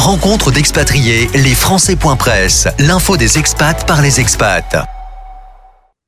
Rencontre d'expatriés, les Français.press, l'info des expats par les expats.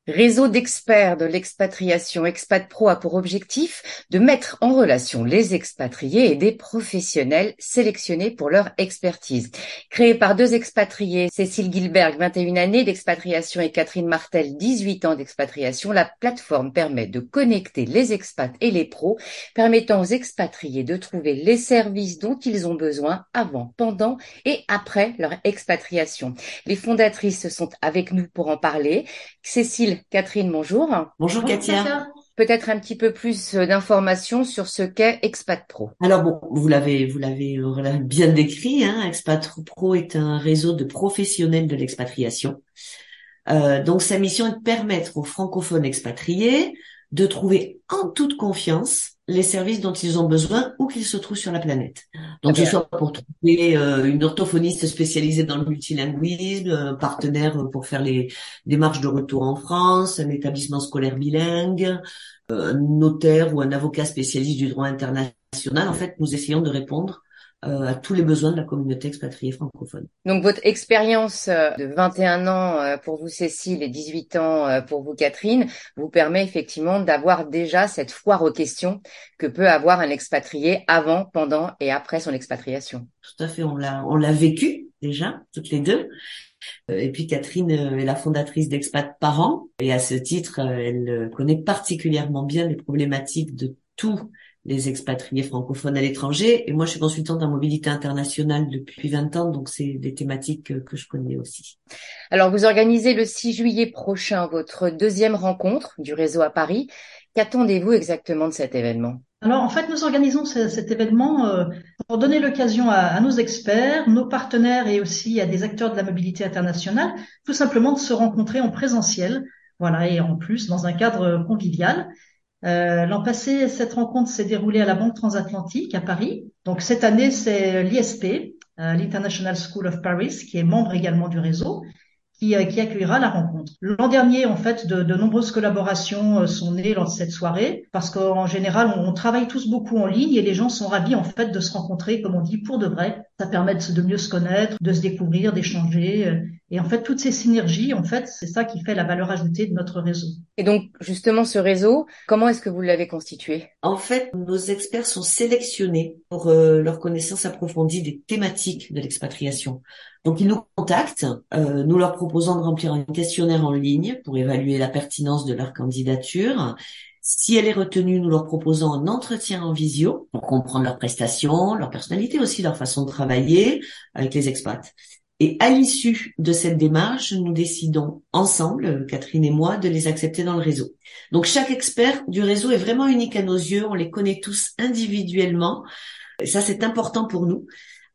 Réseau d'experts de l'expatriation Expat Pro a pour objectif de mettre en relation les expatriés et des professionnels sélectionnés pour leur expertise. Créé par deux expatriés, Cécile Gilberg, 21 années d'expatriation et Catherine Martel, 18 ans d'expatriation, la plateforme permet de connecter les expats et les pros, permettant aux expatriés de trouver les services dont ils ont besoin avant, pendant et après leur expatriation. Les fondatrices sont avec nous pour en parler. Cécile Catherine, bonjour. Bonjour, Katia. Peut-être un petit peu plus euh, d'informations sur ce qu'est Expat Pro. Alors bon, vous l'avez vous l'avez euh, bien décrit. Hein, Expat Pro est un réseau de professionnels de l'expatriation. Euh, donc sa mission est de permettre aux francophones expatriés de trouver en toute confiance les services dont ils ont besoin où qu'ils se trouvent sur la planète. Donc, ce soit pour trouver euh, une orthophoniste spécialisée dans le multilinguisme, un partenaire pour faire les démarches de retour en France, un établissement scolaire bilingue, un notaire ou un avocat spécialiste du droit international. En fait, nous essayons de répondre euh, à tous les besoins de la communauté expatriée francophone. Donc votre expérience euh, de 21 ans euh, pour vous Cécile et 18 ans pour vous Catherine vous permet effectivement d'avoir déjà cette foire aux questions que peut avoir un expatrié avant, pendant et après son expatriation. Tout à fait, on l'a on l'a vécu déjà toutes les deux. Et puis Catherine est la fondatrice d'Expat Parents et à ce titre, elle connaît particulièrement bien les problématiques de tous les expatriés francophones à l'étranger. Et moi, je suis consultante en mobilité internationale depuis 20 ans, donc c'est des thématiques que, je connais aussi. Alors, vous organisez le 6 juillet prochain votre deuxième rencontre du réseau à Paris. Qu'attendez-vous exactement de cet événement? Alors en fait, nous organisons cet événement euh, pour donner l'occasion à, à, nos experts, nos partenaires et aussi à des acteurs de la mobilité internationale, tout simplement de se rencontrer en présentiel, voilà, et en plus dans un cadre convivial. Euh, L'an passé, cette rencontre s'est déroulée à la Banque transatlantique à Paris. Donc cette année, c'est l'ISP, euh, l'International School of Paris, qui est membre également du réseau, qui, euh, qui accueillera la rencontre. L'an dernier, en fait, de, de, nombreuses collaborations euh, sont nées lors de cette soirée, parce qu'en général, on, travaille tous beaucoup en ligne et les gens sont ravis en fait de se rencontrer, comme on dit, pour de vrai. Ça permet de, mieux se connaître, de se découvrir, d'échanger et en fait, toutes ces synergies, en fait, c'est ça qui fait la valeur ajoutée de notre réseau. Et donc, justement, ce réseau, comment est-ce que vous l'avez constitué? En fait, nos experts sont sélectionnés pour euh, leur connaissance approfondie des thématiques de l'expatriation. Donc, ils nous contactent, euh, nous leur proposons de remplir un questionnaire en ligne pour évaluer la pertinence de leur candidature. Si elle est retenue, nous leur proposons un entretien en visio pour comprendre leurs prestations, leur personnalité aussi, leur façon de travailler avec les expats. Et à l'issue de cette démarche, nous décidons ensemble, Catherine et moi, de les accepter dans le réseau. Donc chaque expert du réseau est vraiment unique à nos yeux, on les connaît tous individuellement. Ça, c'est important pour nous.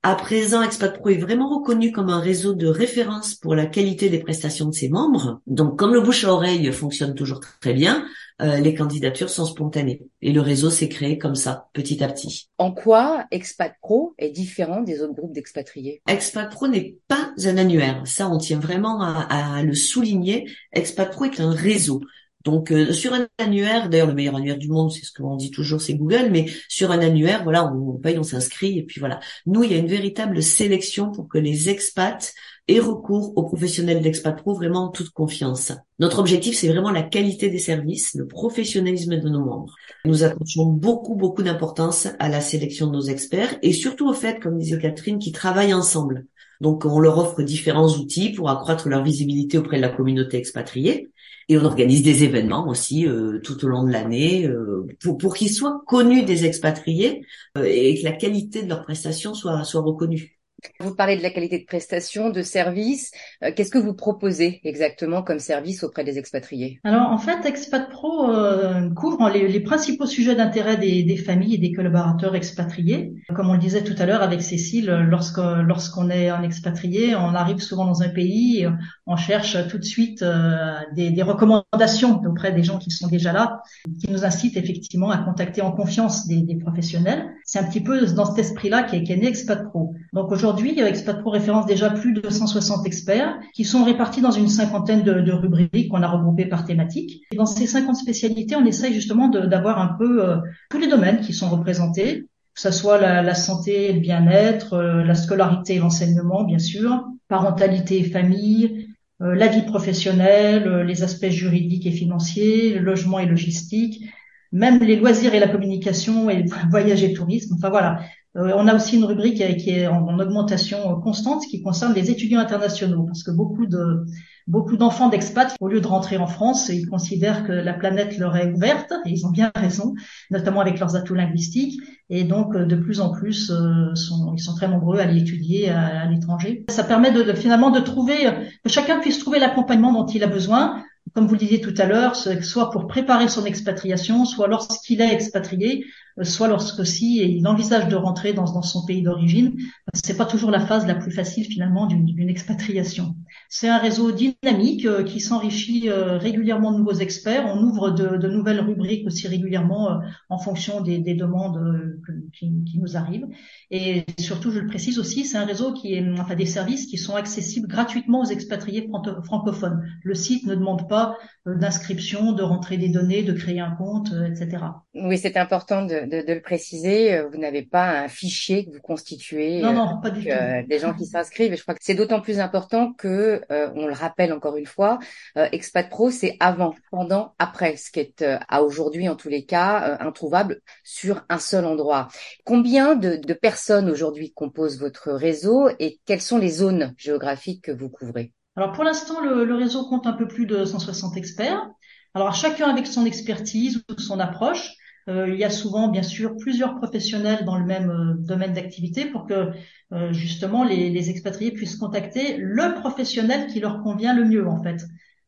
À présent, Expat Pro est vraiment reconnu comme un réseau de référence pour la qualité des prestations de ses membres. Donc, comme le bouche à oreille fonctionne toujours très bien, euh, les candidatures sont spontanées. Et le réseau s'est créé comme ça, petit à petit. En quoi Expat Pro est différent des autres groupes d'expatriés? Expat Pro n'est pas un annuaire. Ça, on tient vraiment à, à le souligner. Expat Pro est un réseau. Donc euh, sur un annuaire, d'ailleurs le meilleur annuaire du monde, c'est ce qu'on dit toujours, c'est Google, mais sur un annuaire, voilà, on, paye, on s'inscrit, et puis voilà. Nous, il y a une véritable sélection pour que les expats aient recours aux professionnels d'Expat Pro vraiment en toute confiance. Notre objectif, c'est vraiment la qualité des services, le professionnalisme de nos membres. Nous attachons beaucoup, beaucoup d'importance à la sélection de nos experts et surtout au fait, comme disait Catherine, qu'ils travaillent ensemble. Donc, on leur offre différents outils pour accroître leur visibilité auprès de la communauté expatriée. Et on organise des événements aussi euh, tout au long de l'année euh, pour, pour qu'ils soient connus des expatriés euh, et que la qualité de leurs prestations soit, soit reconnue. Vous parlez de la qualité de prestation, de service. Euh, qu'est-ce que vous proposez exactement comme service auprès des expatriés? Alors en fait, Expat Pro euh, couvre les, principaux sujets d'intérêt des, familles et des collaborateurs expatriés. Comme on le disait tout à l'heure avec Cécile, lorsqu'on est un expatrié, on arrive souvent dans un pays, on cherche tout de suite euh, des, recommandations auprès des gens qui sont déjà là, qui nous incitent effectivement à contacter en confiance des, professionnels. C'est un petit peu dans cet esprit-là qu'est qu né Expat Pro. Donc aujourd'hui Aujourd'hui, Expat Pro référence déjà plus de 160 experts qui sont répartis dans une cinquantaine de, de rubriques qu'on a regroupées par thématique. Et dans ces 50 spécialités, on essaye justement d'avoir un peu euh, tous les domaines qui sont représentés, que ce soit la, la santé, le bien-être, la scolarité et l'enseignement, bien sûr, parentalité et famille, la vie professionnelle, les aspects juridiques et financiers, le logement et logistique, même les loisirs et la communication et voyage et tourisme. Enfin voilà, euh, on a aussi une rubrique qui est en, augmentation constante qui concerne les étudiants internationaux parce que beaucoup de beaucoup d'enfants d'expats, au lieu de rentrer en France, ils considèrent que la planète leur est ouverte et ils ont bien raison, notamment avec leurs atouts linguistiques. Et donc, euh, de plus en plus, euh, ils sont très nombreux à aller étudier à, l'étranger. Ça permet de, finalement de trouver que chacun puisse trouver l'accompagnement dont il a besoin comme vous le disiez tout à l'heure, soit pour préparer son expatriation, soit lorsqu'il est expatrié, euh, soit lorsque si il envisage de rentrer dans, son pays d'origine. C'est pas toujours la phase la plus facile finalement d'une expatriation. C'est un réseau dynamique euh, qui s'enrichit euh, régulièrement de nouveaux experts. On ouvre de, nouvelles rubriques aussi régulièrement en fonction des, des demandes qui, qui, nous arrivent. Et surtout, je le précise aussi, c'est un réseau qui est enfin des services qui sont accessibles gratuitement aux expatriés francophones. Le site ne demande pas d'inscription, de rentrer des données, de créer un compte, etc. Oui, c'est important de, de, de, le préciser, euh, vous n'avez pas un fichier que vous constituez. Non, non, pas du euh, tout. des gens qui s'inscrivent. Et je crois que c'est d'autant plus important que, euh, on le rappelle encore une fois, Expat Pro, c'est avant, pendant, après, ce qui est à aujourd'hui, en tous les cas, introuvable sur un seul endroit. Combien de, de personnes aujourd'hui composent votre réseau et quelles sont les zones géographiques que vous couvrez? Alors pour l'instant, le, le réseau compte un peu plus de 160 experts. Alors chacun avec son expertise ou son approche. Euh, il y a souvent, bien sûr, plusieurs professionnels dans le même euh, domaine d'activité pour que euh, justement les, les, expatriés puissent contacter le professionnel qui leur convient le mieux, en fait.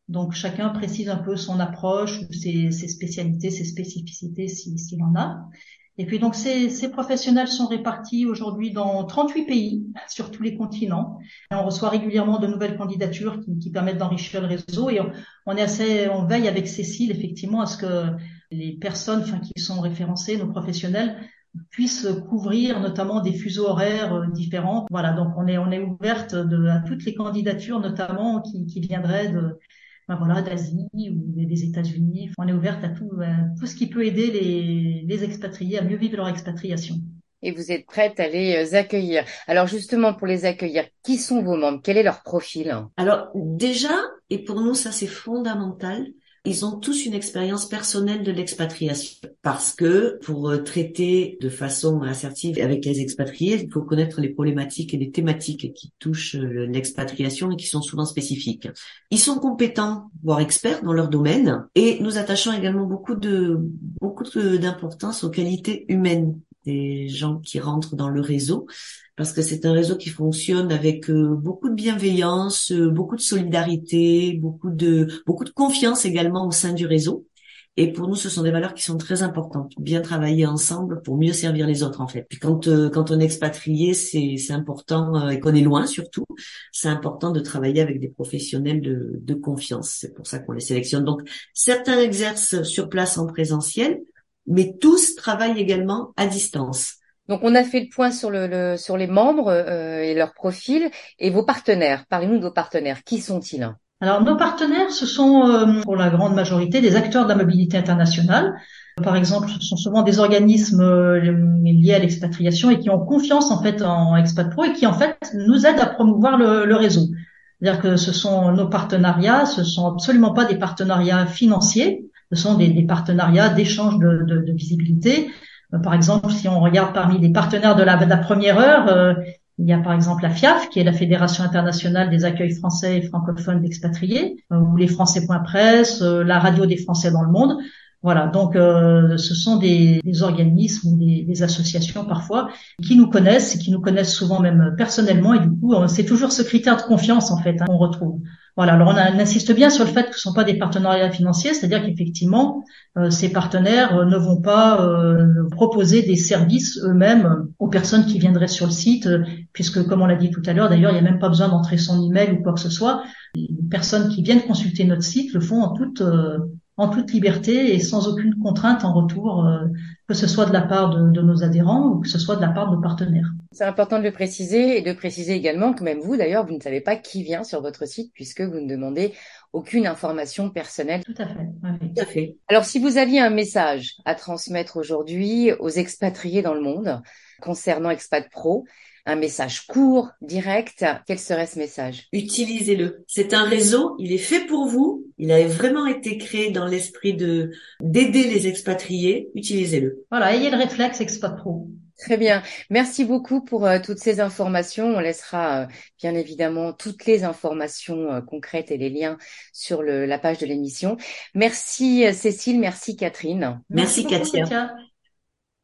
Donc chacun précise un peu son approche, ses, ses spécialités, ses spécificités s'il en a. Et puis donc ces, ces professionnels sont répartis aujourd'hui dans 38 pays sur tous les continents. On reçoit régulièrement de nouvelles candidatures qui, qui permettent d'enrichir le réseau et on, est assez, on veille avec Cécile effectivement à ce que les personnes enfin, qui sont référencées, nos professionnels, puissent couvrir notamment des fuseaux horaires euh, différents. Voilà, donc on est on est ouverte de, à toutes les candidatures, notamment qui, qui viendraient de ben voilà d'Asie ou des États-Unis. On est ouverte à tout tout ce qui peut aider les, les expatriés à mieux vivre leur expatriation. Et vous êtes prête à les euh, accueillir. Alors justement, pour les accueillir, qui sont vos membres? Quel est leur profil? Alors déjà, et pour nous ça c'est fondamental, ils ont tous une expérience personnelle de l'expatriation. Parce que pour euh, traiter de façon assertive avec les expatriés, il faut connaître les problématiques et les thématiques qui touchent euh, l'expatriation et qui sont souvent spécifiques. Ils sont compétents, voire experts dans leur domaine. Et nous attachons également beaucoup de beaucoup d'importance aux qualités humaines des gens qui rentrent dans le réseau parce que c'est un réseau qui fonctionne avec euh, beaucoup de bienveillance, euh, beaucoup de solidarité, beaucoup de beaucoup de confiance également au sein du réseau. Et pour nous, ce sont des valeurs qui sont très importantes. Bien travailler ensemble pour mieux servir les autres, en fait. Puis quand euh, quand on est expatrié, c'est c'est important et qu'on est loin surtout, c'est important de travailler avec des professionnels de de confiance. C'est pour ça qu'on les sélectionne. Donc certains exercent sur place en présentiel, mais tous travaillent également à distance. Donc on a fait le point sur le, sur les membres euh, et leur profil et vos partenaires. Parlez-nous de vos partenaires. Qui sont-ils? Alors nos partenaires, ce sont euh, pour la grande majorité des acteurs de la mobilité internationale. Par exemple, ce sont souvent des organismes euh, liés à l'expatriation et qui ont confiance en fait en Expat Pro et qui en fait nous aident à promouvoir le, réseau. C'est-à-dire que ce sont nos partenariats, ce sont absolument pas des partenariats financiers, ce sont des, partenariats d'échange de, de visibilité euh, par exemple, si on regarde parmi les partenaires de la, première heure, euh, il y a par exemple la FIAF, qui est la Fédération internationale des accueils français et francophones d'expatriés, euh, ou les Français.presse, la radio des Français dans le monde. Voilà, donc ce sont des, organismes ou des, associations parfois qui nous connaissent et qui nous connaissent souvent même personnellement et du coup c'est toujours ce critère de confiance en fait hein, qu'on retrouve. Voilà, alors on, insiste bien sur le fait que ce ne sont pas des partenariats financiers, c'est-à-dire qu'effectivement, euh, ces partenaires euh, ne vont pas euh, proposer des services eux-mêmes aux personnes qui viendraient sur le site, puisque comme on l'a dit tout à l'heure, d'ailleurs, il n'y a même pas besoin d'entrer son email ou quoi que ce soit. Les personnes qui viennent consulter notre site le font en toute en toute liberté et sans aucune contrainte en retour, euh, que ce soit de la part de, nos adhérents ou que ce soit de la part de nos partenaires. C'est important de le préciser et de préciser également que même vous, d'ailleurs, vous ne savez pas qui vient sur votre site puisque vous ne demandez aucune information personnelle. Tout à fait. Tout à fait. Alors, si vous aviez un message à transmettre aujourd'hui aux expatriés dans le monde, concernant Expat Pro un message court, direct, quel serait ce message? Utilisez-le. C'est un réseau, il est fait pour vous, il a vraiment été créé dans l'esprit de d'aider les expatriés, utilisez-le. Voilà, ayez le réflexe Expat Pro. Très bien. Merci beaucoup pour euh, toutes ces informations. On laissera euh, bien évidemment toutes les informations euh, concrètes et les liens sur le, la page de l'émission. Merci Cécile, merci Catherine. Merci, merci Katia.